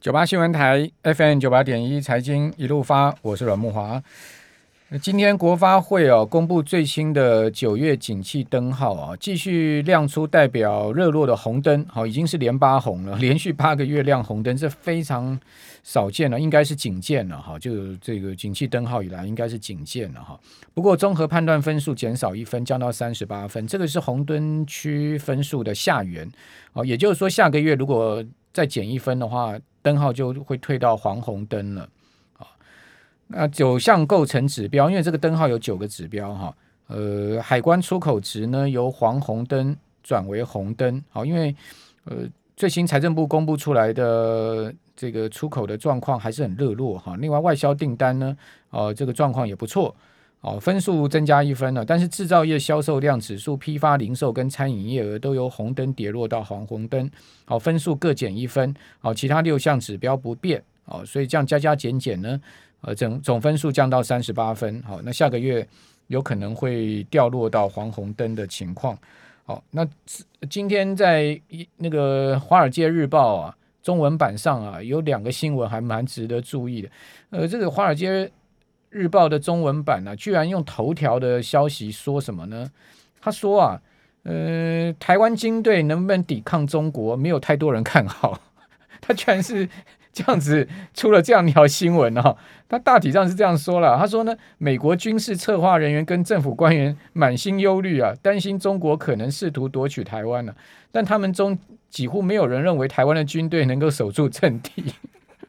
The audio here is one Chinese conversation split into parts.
九八新闻台 FM 九八点一财经一路发，我是阮慕华。今天国发会哦公布最新的九月景气灯号啊，继续亮出代表热络的红灯，好，已经是连八红了，连续八个月亮红灯，这非常少见了，应该是警戒了哈，就这个景气灯号以来应该是警戒了哈。不过综合判断分数减少一分，降到三十八分，这个是红灯区分数的下缘，哦，也就是说下个月如果再减一分的话，灯号就会退到黄红灯了。啊那九项构成指标，因为这个灯号有九个指标哈，呃，海关出口值呢由黄红灯转为红灯，好，因为呃最新财政部公布出来的这个出口的状况还是很热络哈，另外外销订单呢，呃，这个状况也不错，哦，分数增加一分了，但是制造业销售量指数、批发零售跟餐饮业额都由红灯跌落到黄红灯，好，分数各减一分，好，其他六项指标不变，哦，所以这样加加减减呢。呃，总总分数降到三十八分，好，那下个月有可能会掉落到黄红灯的情况。好，那今天在那个《华尔街日报》啊中文版上啊，有两个新闻还蛮值得注意的。呃，这个《华尔街日报》的中文版呢、居然用头条的消息说什么呢？他说啊，呃，台湾军队能不能抵抗中国，没有太多人看好。他居然是。这样子出了这样一条新闻哦，他大体上是这样说了，他说呢，美国军事策划人员跟政府官员满心忧虑啊，担心中国可能试图夺取台湾了，但他们中几乎没有人认为台湾的军队能够守住阵地。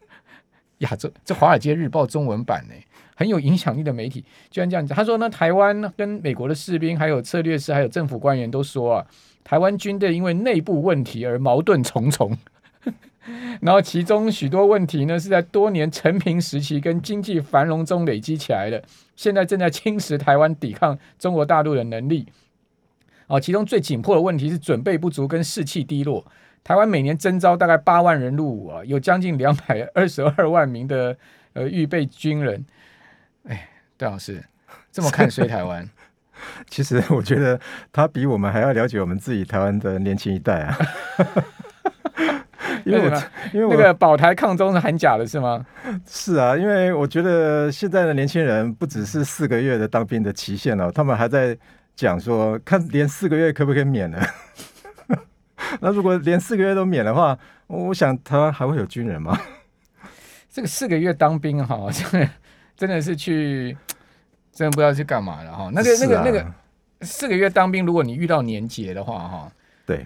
呀，这这《华尔街日报》中文版呢，很有影响力的媒体居然这样讲，他说呢，台湾跟美国的士兵、还有策略师、还有政府官员都说啊，台湾军队因为内部问题而矛盾重重。然后其中许多问题呢，是在多年承平时期跟经济繁荣中累积起来的，现在正在侵蚀台湾抵抗中国大陆的能力。哦，其中最紧迫的问题是准备不足跟士气低落。台湾每年征召大概八万人入伍啊，有将近两百二十二万名的呃预备军人。哎，戴老师这么看衰台湾？其实我觉得他比我们还要了解我们自己台湾的年轻一代啊。因为我因为我那个保台抗中是喊假的是吗？是啊，因为我觉得现在的年轻人不只是四个月的当兵的期限了，他们还在讲说，看连四个月可不可以免了。那如果连四个月都免的话，我想台湾还会有军人吗？这个四个月当兵哈，真的真的是去，真的不知道去干嘛了哈。那个那个那个四个月当兵，如果你遇到年节的话哈，对。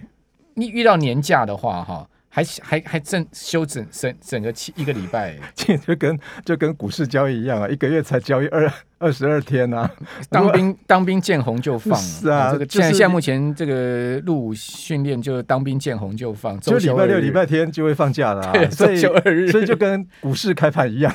你遇到年假的话，哈，还还还正休整整整个七一个礼拜，就跟就跟股市交易一样啊，一个月才交易二二十二天啊。当兵当兵见红就放，是啊，这个现在现在目前这个入伍训练就当兵见红就放，就礼拜六礼拜天就会放假了，所以所以就跟股市开盘一样，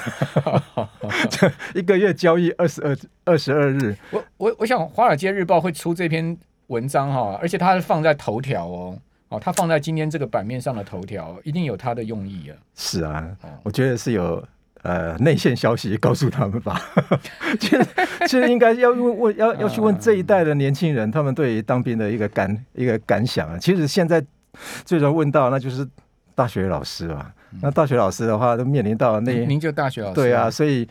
就一个月交易二十二二十二日。我我我想《华尔街日报》会出这篇文章哈，而且它是放在头条哦。哦，他放在今天这个版面上的头条，一定有他的用意啊。是啊，哦、我觉得是有呃内线消息告诉他们吧。其实其实应该要问问要要去问这一代的年轻人，他们对于当兵的一个感一个感想啊。其实现在最常问到那就是大学老师啊。那大学老师的话，都面临到那您就大学老师对啊，所以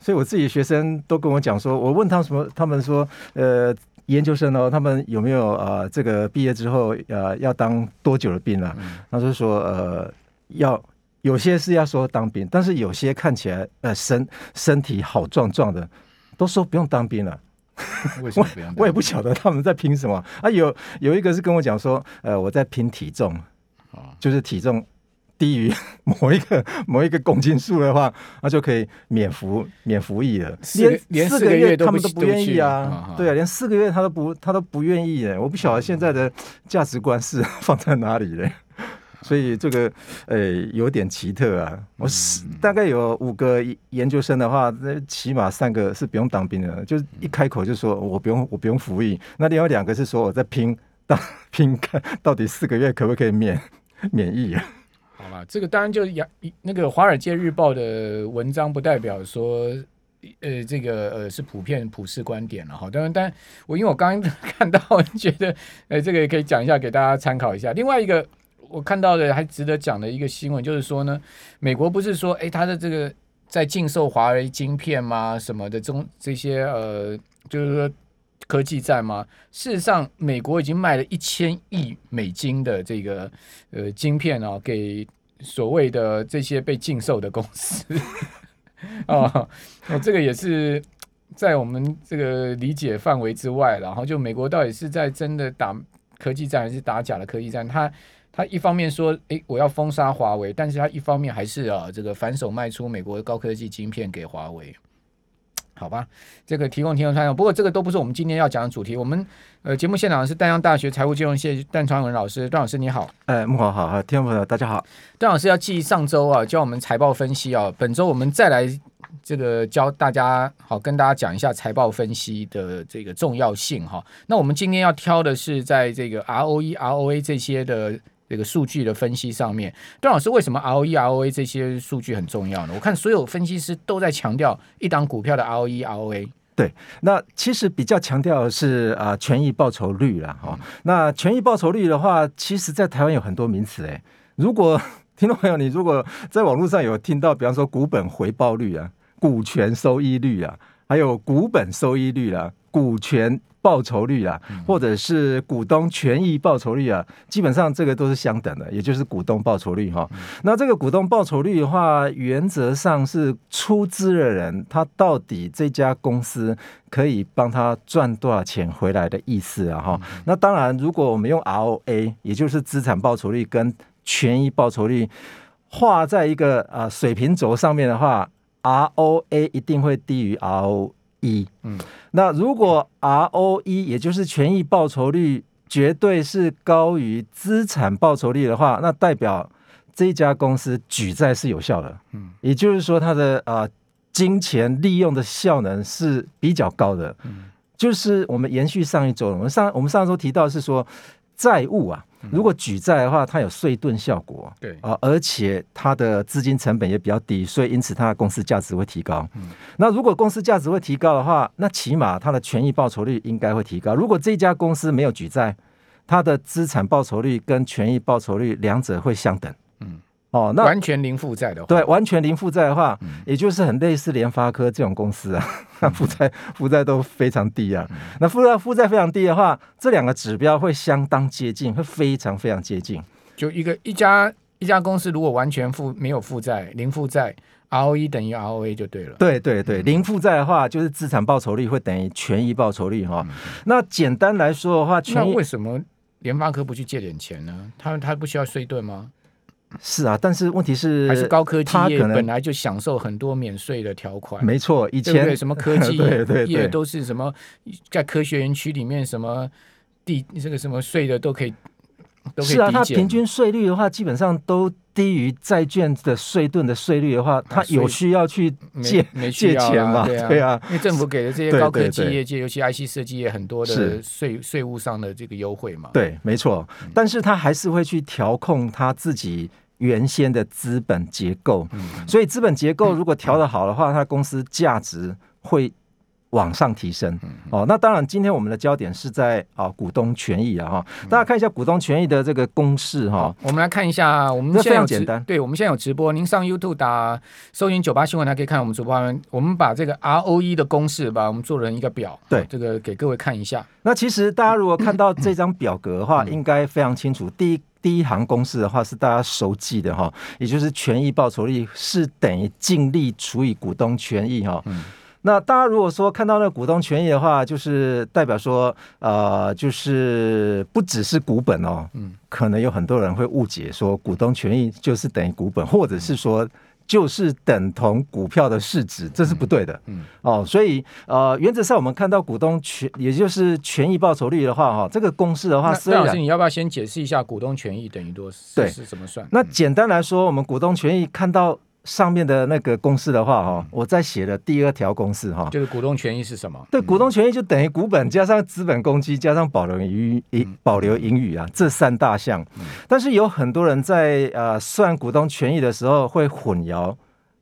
所以我自己学生都跟我讲说，我问他什么，他们说呃。研究生哦，他们有没有呃，这个毕业之后呃，要当多久的兵啊？他就说呃，要有些是要说当兵，但是有些看起来呃身身体好壮壮的，都说不用当兵了。为什么不用？我 我也不晓得他们在拼什么啊。有有一个是跟我讲说，呃，我在拼体重，就是体重。低于 某一个某一个公斤数的话，那就可以免服免服役了。连连四个月他们都不愿意啊，对啊，连四个月他都不他都不愿意哎，我不晓得现在的价值观是 放在哪里嘞。所以这个呃有点奇特啊。我是大概有五个研究生的话，那起码三个是不用当兵的，就是一开口就说我不用我不用服役。那另外两个是说我在拼当拼看到底四个月可不可以免免疫啊？好吧，这个当然就是那个《华尔街日报》的文章，不代表说，呃，这个呃是普遍普世观点了哈。当然，但我因为我刚刚 看到，觉得，呃，这个也可以讲一下，给大家参考一下。另外一个，我看到的还值得讲的一个新闻，就是说呢，美国不是说，哎，他的这个在禁售华为晶片吗？什么的中这些呃，就是说科技战吗？事实上，美国已经卖了一千亿美金的这个呃晶片啊，给所谓的这些被禁售的公司。哦，这个也是在我们这个理解范围之外。然后，就美国到底是在真的打科技战，还是打假的科技战？他他一方面说，诶，我要封杀华为，但是他一方面还是啊，这个反手卖出美国的高科技晶片给华为。好吧，这个提供听众参考。不过这个都不是我们今天要讲的主题。我们呃节目现场是淡江大学财务金融系段传文老师，段老师你好。哎，慕华好，好，听众朋友大家好。段老师要记上周啊教我们财报分析啊，本周我们再来这个教大家好跟大家讲一下财报分析的这个重要性哈。那我们今天要挑的是在这个 ROE、ROA 这些的。这个数据的分析上面，段老师为什么 ROE、ROA 这些数据很重要呢？我看所有分析师都在强调一档股票的 ROE、ROA。对，那其实比较强调的是啊，权益报酬率啦。哈、那权益报酬率的话，其实在台湾有很多名词诶。如果 听众朋友，你如果在网络上有听到，比方说股本回报率啊、股权收益率啊，还有股本收益率啊、股权。报酬率啊，或者是股东权益报酬率啊，基本上这个都是相等的，也就是股东报酬率哈。那这个股东报酬率的话，原则上是出资的人他到底这家公司可以帮他赚多少钱回来的意思啊哈。那当然，如果我们用 ROA，也就是资产报酬率跟权益报酬率画在一个啊水平轴上面的话，ROA 一定会低于 RO。一，嗯，那如果 ROE 也就是权益报酬率绝对是高于资产报酬率的话，那代表这家公司举债是有效的，嗯，也就是说它的啊、呃、金钱利用的效能是比较高的，嗯，就是我们延续上一周，我们上我们上周提到是说债务啊。如果举债的话，它有税盾效果，对啊，而且它的资金成本也比较低，所以因此它的公司价值会提高。嗯，那如果公司价值会提高的话，那起码它的权益报酬率应该会提高。如果这家公司没有举债，它的资产报酬率跟权益报酬率两者会相等。嗯。哦，那完全零负债的话，对，完全零负债的话，嗯、也就是很类似联发科这种公司啊，那 负债负债都非常低啊。嗯、那负债负债非常低的话，这两个指标会相当接近，会非常非常接近。就一个一家一家公司如果完全负没有负债，零负债，ROE 等于 ROA 就对了。对对对，零负债的话，就是资产报酬率会等于权益报酬率哈。嗯、那简单来说的话，权益为什么联发科不去借点钱呢？他他不需要税盾吗？是啊，但是问题是，还是高科技业本来就享受很多免税的条款。没错，以前什么科技 业都是什么在科学园区里面什么地这个什么税的都可以。都可以是啊，它平均税率的话，基本上都低于债券的税盾的税率的话，它有需要去借没借钱嘛？对啊，对啊，因为政府给的这些高科技业界，尤其 IC 设计业很多的税税务上的这个优惠嘛。对，没错，但是他还是会去调控他自己。原先的资本结构，所以资本结构如果调得好的话，它公司价值会往上提升。哦，那当然，今天我们的焦点是在啊股东权益啊哈，大家看一下股东权益的这个公式哈。我们来看一下，我们现在非常简单。对，我们现在有直播，您上 YouTube 打搜寻九八新闻，还可以看我们直播。我们把这个 ROE 的公式，把我们做成一个表，对，这个给各位看一下。那其实大家如果看到这张表格的话，应该非常清楚。第一。第一行公式的话是大家熟记的哈，也就是权益报酬率是等于净利除以股东权益哈。嗯、那大家如果说看到那股东权益的话，就是代表说呃，就是不只是股本哦，嗯，可能有很多人会误解说股东权益就是等于股本，或者是说。就是等同股票的市值，这是不对的。嗯，嗯哦，所以呃，原则上我们看到股东权，也就是权益报酬率的话，哈，这个公式的话，那老师，你要不要先解释一下股东权益等于多少？对，是怎么算？那简单来说，我们股东权益看到。上面的那个公式的话，哈，我在写的第二条公式，哈，就是股东权益是什么？对，股东权益就等于股本加上资本公积加上保留盈余，保留盈余啊，这三大项。但是有很多人在呃算股东权益的时候会混淆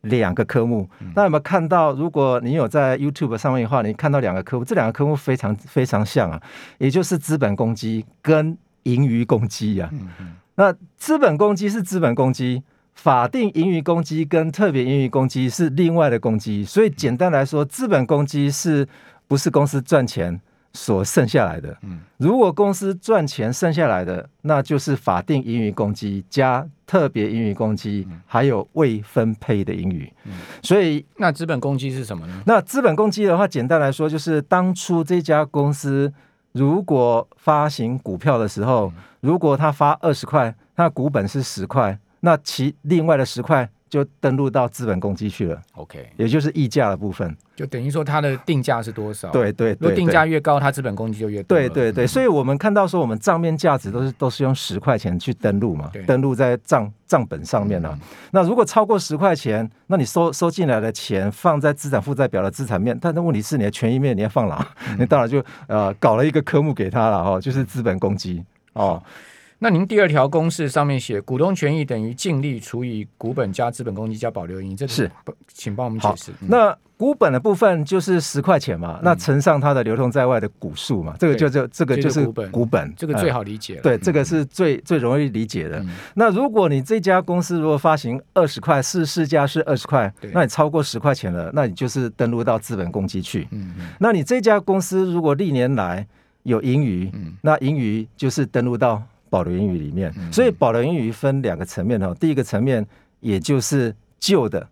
两个科目。那有没有看到？如果你有在 YouTube 上面的话，你看到两个科目，这两个科目非常非常像啊，也就是资本公积跟盈余公积呀。那资本公积是资本公积，法定盈余公积跟特别盈余公积是另外的公积，所以简单来说，资本公积是不是公司赚钱？所剩下来的，如果公司赚钱剩下来的，那就是法定盈余公积加特别盈余公积，还有未分配的盈余。所以，那资本公积是什么呢？那资本公积的话，简单来说就是当初这家公司如果发行股票的时候，如果他发二十块，那股本是十块，那其另外的十块。就登录到资本公积去了，OK，也就是溢价的部分，就等于说它的定价是多少？对对，对，如果定价越高，它资本公积就越多。对对对，所以我们看到说，我们账面价值都是都是用十块钱去登录嘛，登录在账账本上面了、啊。那如果超过十块钱，那你收收进来的钱放在资产负债表的资产面，但那问题是你的权益面你要放哪？你当然就呃搞了一个科目给他了哦，就是资本公积哦。那您第二条公式上面写股东权益等于净利除以股本加资本公积加保留盈余，这是请帮我们解释。那股本的部分就是十块钱嘛，嗯、那乘上它的流通在外的股数嘛，这个就就这个就是股本，股本这个最好理解了。对，这个是最最容易理解的。嗯、那如果你这家公司如果发行二十块，市市价是二十块，那你超过十块钱了，那你就是登录到资本公积去。嗯嗯。那你这家公司如果历年来有盈余，嗯、那盈余就是登录到。保留盈余里面，所以保留盈余分两个层面哦。第一个层面，也就是旧的，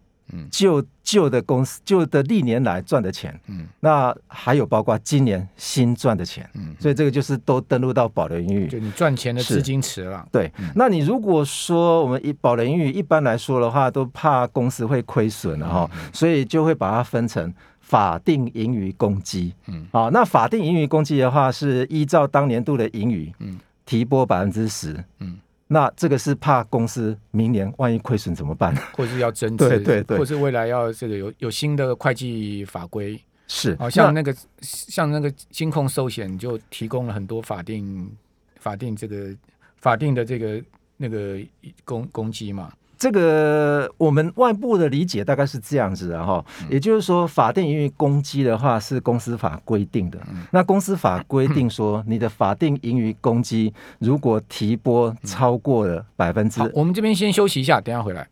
旧旧的公司旧的历年来赚的钱，那还有包括今年新赚的钱，所以这个就是都登录到保留盈余。就你赚钱的资金池了。对，那你如果说我们一保留盈余一般来说的话，都怕公司会亏损了哈，所以就会把它分成法定盈余公积。嗯，好，那法定盈余公积的话，是依照当年度的盈余，嗯。提拨百分之十，嗯，那这个是怕公司明年万一亏损怎么办？或是要增资，对对对，或是未来要这个有有新的会计法规，是，好像那个那像那个金控寿险就提供了很多法定法定这个法定的这个那个公公积嘛。这个我们外部的理解大概是这样子的哈，也就是说，法定盈余公积的话是公司法规定的。那公司法规定说，你的法定盈余公积如果提拨超过了百分之，我们这边先休息一下，等下回来。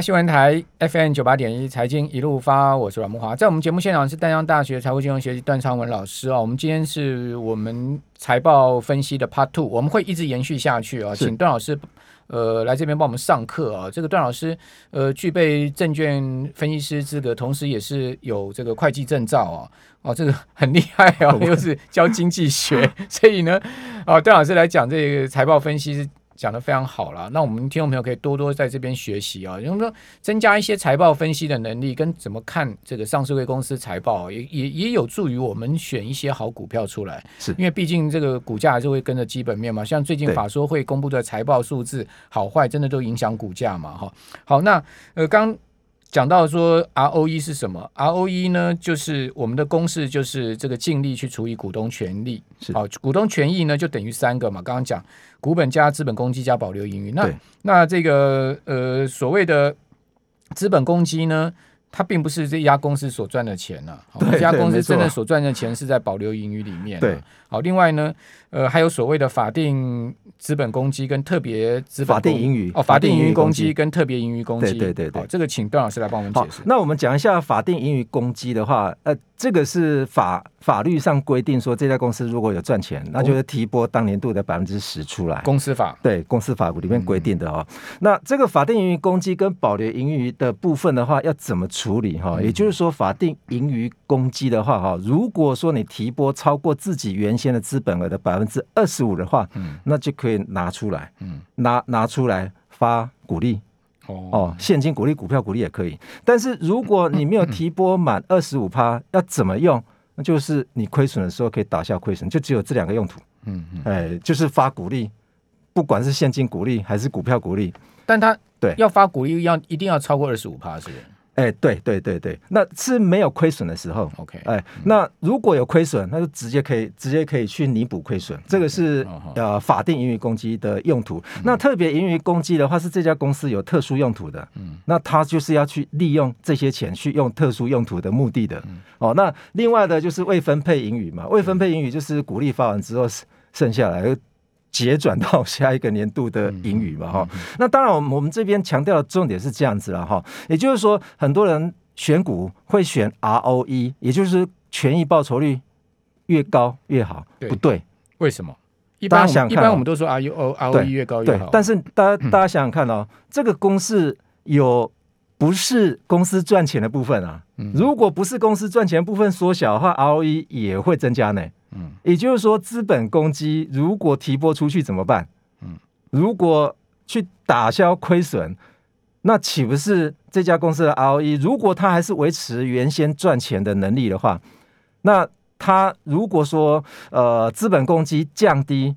新闻台 FM 九八点一财经一路发，我是阮木华，在我们节目现场是淡江大学财务金融学系段昌文老师啊。我们今天是我们财报分析的 Part Two，我们会一直延续下去啊，请段老师呃来这边帮我们上课啊。这个段老师呃具备证券分析师资格，同时也是有这个会计证照啊，哦，这个很厉害啊，又是教经济学，所以呢，啊段老师来讲这个财报分析是。讲的非常好了，那我们听众朋友可以多多在这边学习啊，就是说增加一些财报分析的能力，跟怎么看这个上市柜公司财报，也也也有助于我们选一些好股票出来。是因为毕竟这个股价还是会跟着基本面嘛，像最近法说会公布的财报数字好坏，真的都影响股价嘛，哈。好，那呃刚。讲到说 ROE 是什么？ROE 呢，就是我们的公式，就是这个净利去除以股东权利。好，股东权益呢就等于三个嘛。刚刚讲股本加资本公积加保留盈余。那那这个呃所谓的资本公积呢，它并不是这家公司所赚的钱呐、啊。这家公司真的所赚的钱是在保留盈余里面、啊。对。好，另外呢，呃，还有所谓的法定资本公积跟特别资本法定盈余哦，法定盈余公积跟特别盈余公积，对对对对，这个请段老师来帮我们解释。那我们讲一下法定盈余公积的话，呃，这个是法法律上规定说，这家公司如果有赚钱，那就是提拨当年度的百分之十出来。公司法对，公司法里面规定的哦。嗯、那这个法定盈余公积跟保留盈余的部分的话，要怎么处理哈？也就是说，法定盈余公积的话哈，如果说你提拨超过自己原先的资本额的百分之二十五的话，嗯，那就可以拿出来，嗯，拿拿出来发股利，哦。哦，现金股利、股票股利也可以。但是如果你没有提拨满二十五趴，要怎么用？那就是你亏损的时候可以打消亏损，就只有这两个用途，嗯嗯，哎，就是发股利，不管是现金股利还是股票股利，但他对。要发股利要一定要超过二十五趴，是不是？哎、欸，对对对对，那是没有亏损的时候。OK，哎，那如果有亏损，那就直接可以直接可以去弥补亏损。这个是.呃法定盈余公积的用途。嗯、那特别盈余公积的话，是这家公司有特殊用途的。嗯，那他就是要去利用这些钱去用特殊用途的目的的。嗯、哦，那另外的就是未分配盈余嘛，未分配盈余就是鼓励发完之后剩下来。结转到下一个年度的盈余嘛哈。那当然，我们我们这边强调的重点是这样子了哈，也就是说，很多人选股会选 ROE，也就是权益报酬率越高越好，不对？为什么？一般想，一般我们都说 ROE 越高越好。但是大家大家想想看哦，这个公式有不是公司赚钱的部分啊？如果不是公司赚钱的部分缩小的话，ROE 也会增加呢。嗯，也就是说，资本公积如果提拨出去怎么办？嗯，如果去打消亏损，那岂不是这家公司的 ROE？如果它还是维持原先赚钱的能力的话，那它如果说呃资本公积降低，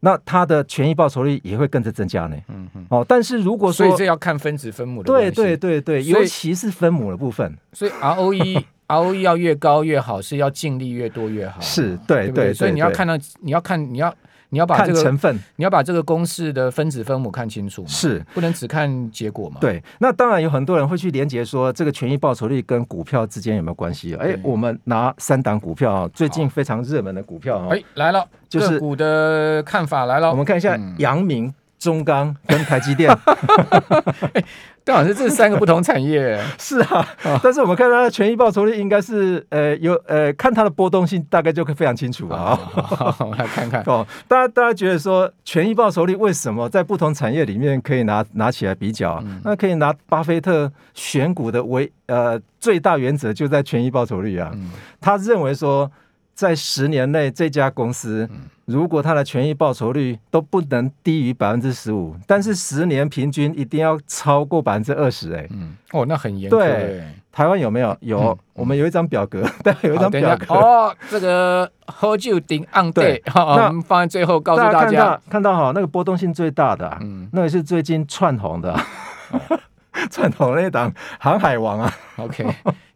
那它的权益报酬率也会跟着增加呢。嗯嗯。哦，但是如果说，所以这要看分子分母的。对对对对，尤其是分母的部分。所以 ROE。ROE 要越高越好，是要净利越多越好。是对，对，对，对，所以你要看到，你要看，你要你要把这个成分，你要把这个公式的分子分母看清楚。是，不能只看结果嘛？对。那当然有很多人会去连接说，这个权益报酬率跟股票之间有没有关系？哎，我们拿三档股票啊，最近非常热门的股票啊，哎，来了，就是股的看法来了。我们看一下阳明。中钢跟台积电，刚好是这三个不同产业。是啊，但是我们看它的权益报酬率应该是呃有呃看它的波动性大概就可以非常清楚啊。我们来看看哦，大家大家觉得说权益报酬率为什么在不同产业里面可以拿拿起来比较？那可以拿巴菲特选股的为呃最大原则就在权益报酬率啊。他认为说。在十年内，这家公司如果它的权益报酬率都不能低于百分之十五，但是十年平均一定要超过百分之二十。哎，嗯，哦，那很严格。对，台湾有没有？有，嗯、我们有一张表格，但，有一张表格。哦，这个喝酒顶按对，好，我们放在最后告诉大家。看到看到哈，那个波动性最大的、啊，嗯，那个是最近窜红的，窜红那档航海王啊。OK。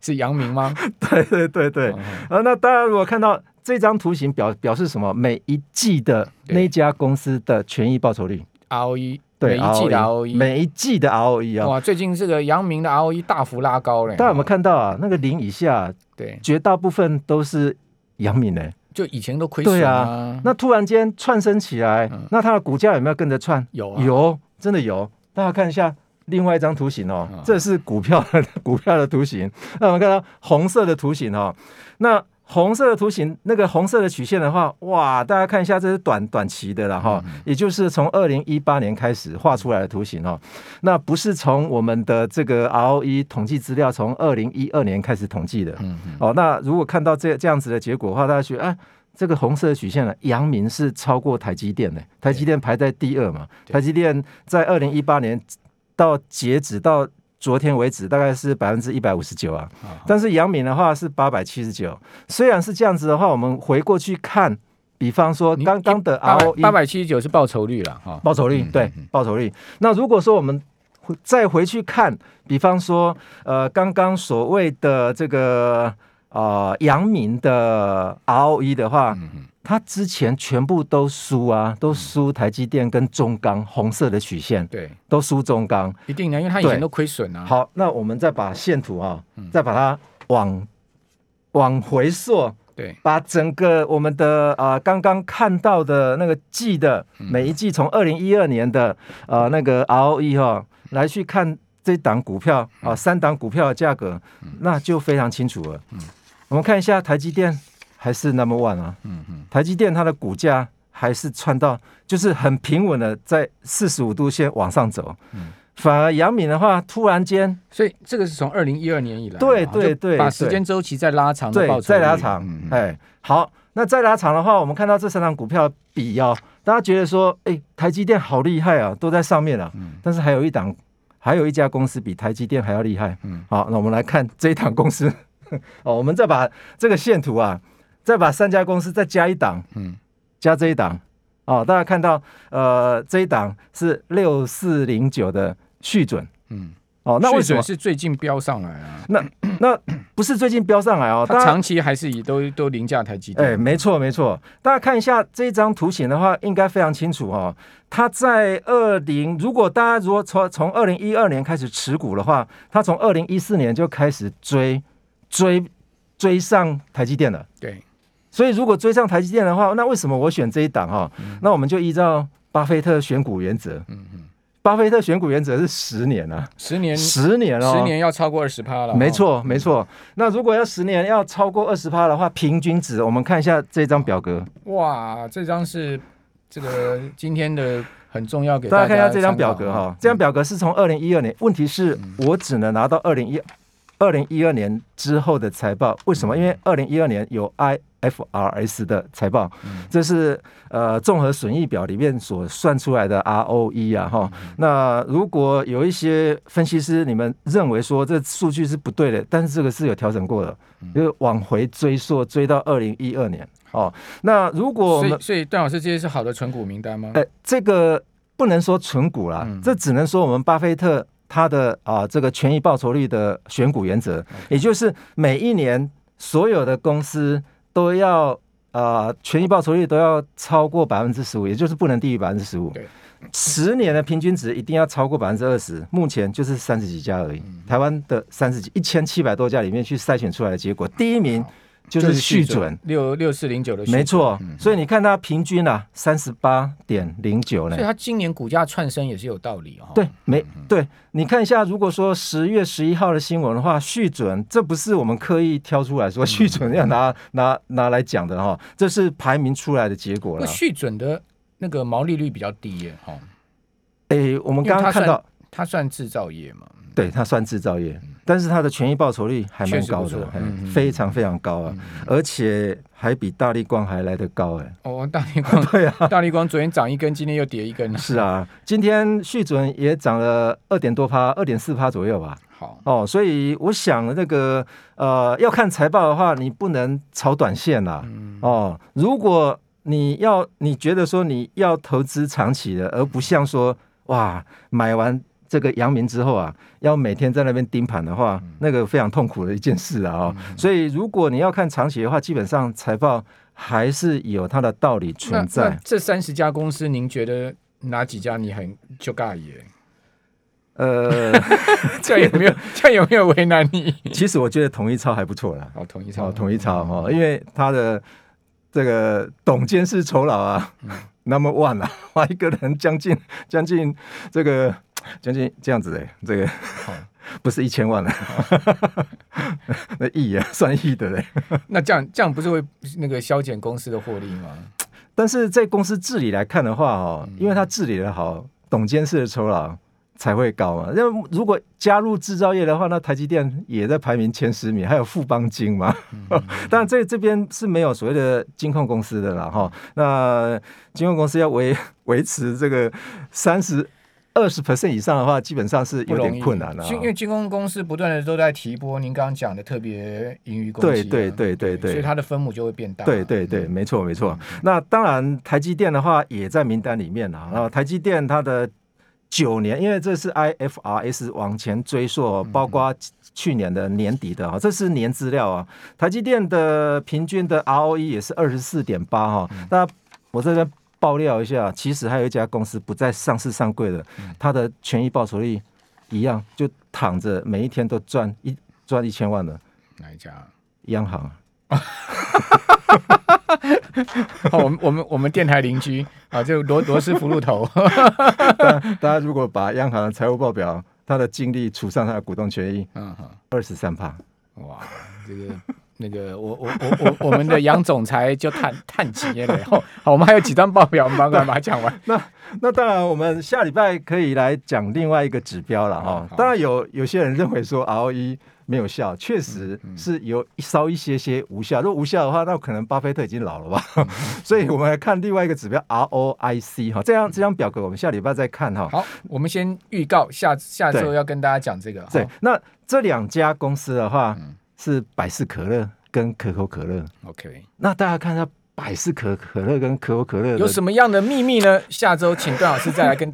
是阳明吗？对对对对，啊、嗯，那大家如果看到这张图形表表示什么？每一季的那家公司的权益报酬率 ROE，对，每一季的 ROE，每一季的 ROE 啊，哇，最近这个阳明的 ROE 大幅拉高了。大家有没有看到啊？那个零以下，对，绝大部分都是阳明的，就以前都亏损啊。那突然间窜升起来，嗯、那它的股价有没有跟着窜？有、啊，有，真的有。大家看一下。另外一张图形哦，这是股票的股票的图形。那我们看到红色的图形哦，那红色的图形那个红色的曲线的话，哇，大家看一下，这是短短期的了哈，也就是从二零一八年开始画出来的图形哦。那不是从我们的这个 ROE 统计资料从二零一二年开始统计的。哦，那如果看到这这样子的结果的话，大家觉得，哎，这个红色的曲线呢，阳明是超过台积电的，台积电排在第二嘛，台积电在二零一八年。到截止到昨天为止，大概是百分之一百五十九啊。但是阳明的话是八百七十九。虽然是这样子的话，我们回过去看，比方说刚刚的 ROE 八百七十九是报酬率了哈，报酬率对报酬率。那如果说我们再回去看，比方说呃刚刚所谓的这个呃阳明的 ROE 的话。他之前全部都输啊，都输台积电跟中钢，红色的曲线，对，都输中钢，一定的，因为他以前都亏损啊。好，那我们再把线图啊，嗯、再把它往往回溯，对，把整个我们的啊刚刚看到的那个季的每一季，从二零一二年的呃那个 ROE 哈、啊，来去看这档股票啊，三档股票的价格，那就非常清楚了。嗯，我们看一下台积电。还是 number one 啊，嗯嗯，台积电它的股价还是窜到，就是很平稳的在四十五度线往上走，嗯，反而杨敏的话突然间，所以这个是从二零一二年以来，对对对，把时间周期再拉长，对，再拉长，哎，好，那再拉长的话，我们看到这三档股票比哦，大家觉得说，哎，台积电好厉害啊，都在上面了，嗯，但是还有一档，还有一家公司比台积电还要厉害，嗯，好，那我们来看这一档公司，哦，我们再把这个线图啊。再把三家公司再加一档，嗯，加这一档，哦，大家看到，呃，这一档是六四零九的续准，嗯，哦，那为什么是最近飙上来啊？那那不是最近飙上来哦，它长期还是以都都凌驾台积电。哎，没错没错，大家看一下这一张图形的话，应该非常清楚哦。它在二零，如果大家如果从从二零一二年开始持股的话，它从二零一四年就开始追追追上台积电了，对。所以如果追上台积电的话，那为什么我选这一档哈？嗯、那我们就依照巴菲特选股原则。嗯嗯。巴菲特选股原则是十年啊，十年，十年哦，十年要超过二十趴了。没错，没错。那如果要十年要超过二十趴的话，平均值，我们看一下这张表格。哇，这张是这个今天的很重要，给大家看一下这张表格哈。这张表格是从二零一二年，问题是我只能拿到二零一二零一二年之后的财报，为什么？因为二零一二年有 I。FRS 的财报，这是呃综合损益表里面所算出来的 ROE 啊哈。那如果有一些分析师你们认为说这数据是不对的，但是这个是有调整过的，就往回追溯追到二零一二年哦。那如果所以所以段老师这些是好的存股名单吗？哎，这个不能说存股啦，这只能说我们巴菲特他的啊这个权益报酬率的选股原则，也就是每一年所有的公司。都要呃，权益报酬率都要超过百分之十五，也就是不能低于百分之十五。对，十年的平均值一定要超过百分之二十。目前就是三十几家而已，嗯、台湾的三十几一千七百多家里面去筛选出来的结果，第一名。就是续准六六四零九的，没错。所以你看它平均啊，三十八点零九呢。所以它今年股价窜升也是有道理哦。对，没对。你看一下，如果说十月十一号的新闻的话，续准这不是我们刻意挑出来说续准要拿拿拿来讲的哈，这是排名出来的结果了。续准的那个毛利率比较低耶，哈。哎，我们刚刚看到它算制造业嘛？对，它算制造业。但是它的权益报酬率还蛮高的，非常非常高啊，而且还比大立光还来得高哎。哦，大立光 对啊，大立光昨天涨一根，今天又跌一根。是啊，今天续准也涨了二点多趴，二点四趴左右吧。好哦，所以我想那个呃，要看财报的话，你不能炒短线啦。哦，如果你要你觉得说你要投资长期的，而不像说哇买完。这个阳明之后啊，要每天在那边盯盘的话，嗯、那个非常痛苦的一件事啊、所以如果你要看长期的话，基本上财报还是有它的道理存在。这三十家公司，您觉得哪几家你很就尬耶？呃，这有没有 这有没有为难你？其实我觉得统一超还不错啦。哦，统一超，统一超哈，因为他的这个董监事酬劳啊，那么万啊，花一个人将近将近这个。将近这样子的，这个 不是一千万了，那亿啊，算亿的嘞。那这样这样不是会那个削减公司的获利吗？但是在公司治理来看的话，哦，因为他治理的好，董监事的酬劳才会高嘛。那如果加入制造业的话，那台积电也在排名前十名，还有富邦金嘛。当然，这这边是没有所谓的金控公司的啦。哈。那金控公司要维维持这个三十。二十 percent 以上的话，基本上是有点困难了。因为军工公司不断的都在提拨您刚刚讲的特别盈余公积，对对对对对，所以它的分母就会变大。对对对，没错没错。那当然，台积电的话也在名单里面了。然后台积电它的九年，因为这是 IFRS 往前追溯，包括去年的年底的哈，这是年资料啊。台积电的平均的 ROE 也是二十四点八哈。那我这边。爆料一下，其实还有一家公司不在上市上柜的，它的权益报酬率一样，就躺着每一天都赚一赚一千万的。哪一家？央行。我们我们我们电台邻居啊，就罗罗斯福路头。大家如果把央行的财务报表，它的净利除上它的股东权益，二十三趴。哇，这个。那个我我我我我们的杨总裁就叹叹气了。好，好，我们还有几张报表，我们帮他把它讲完。那那当然，我们下礼拜可以来讲另外一个指标了哈。当然有有些人认为说 ROE 没有效，确实是有稍一些些无效。如果无效的话，那可能巴菲特已经老了吧。所以我们来看另外一个指标 ROIC 哈。这样这张表格我们下礼拜再看哈。好，我们先预告下下周要跟大家讲这个。对，那这两家公司的话。是百事可乐跟可口可乐。OK，那大家看一下百事可可乐跟可口可乐有什么样的秘密呢？下周请段老师再来跟。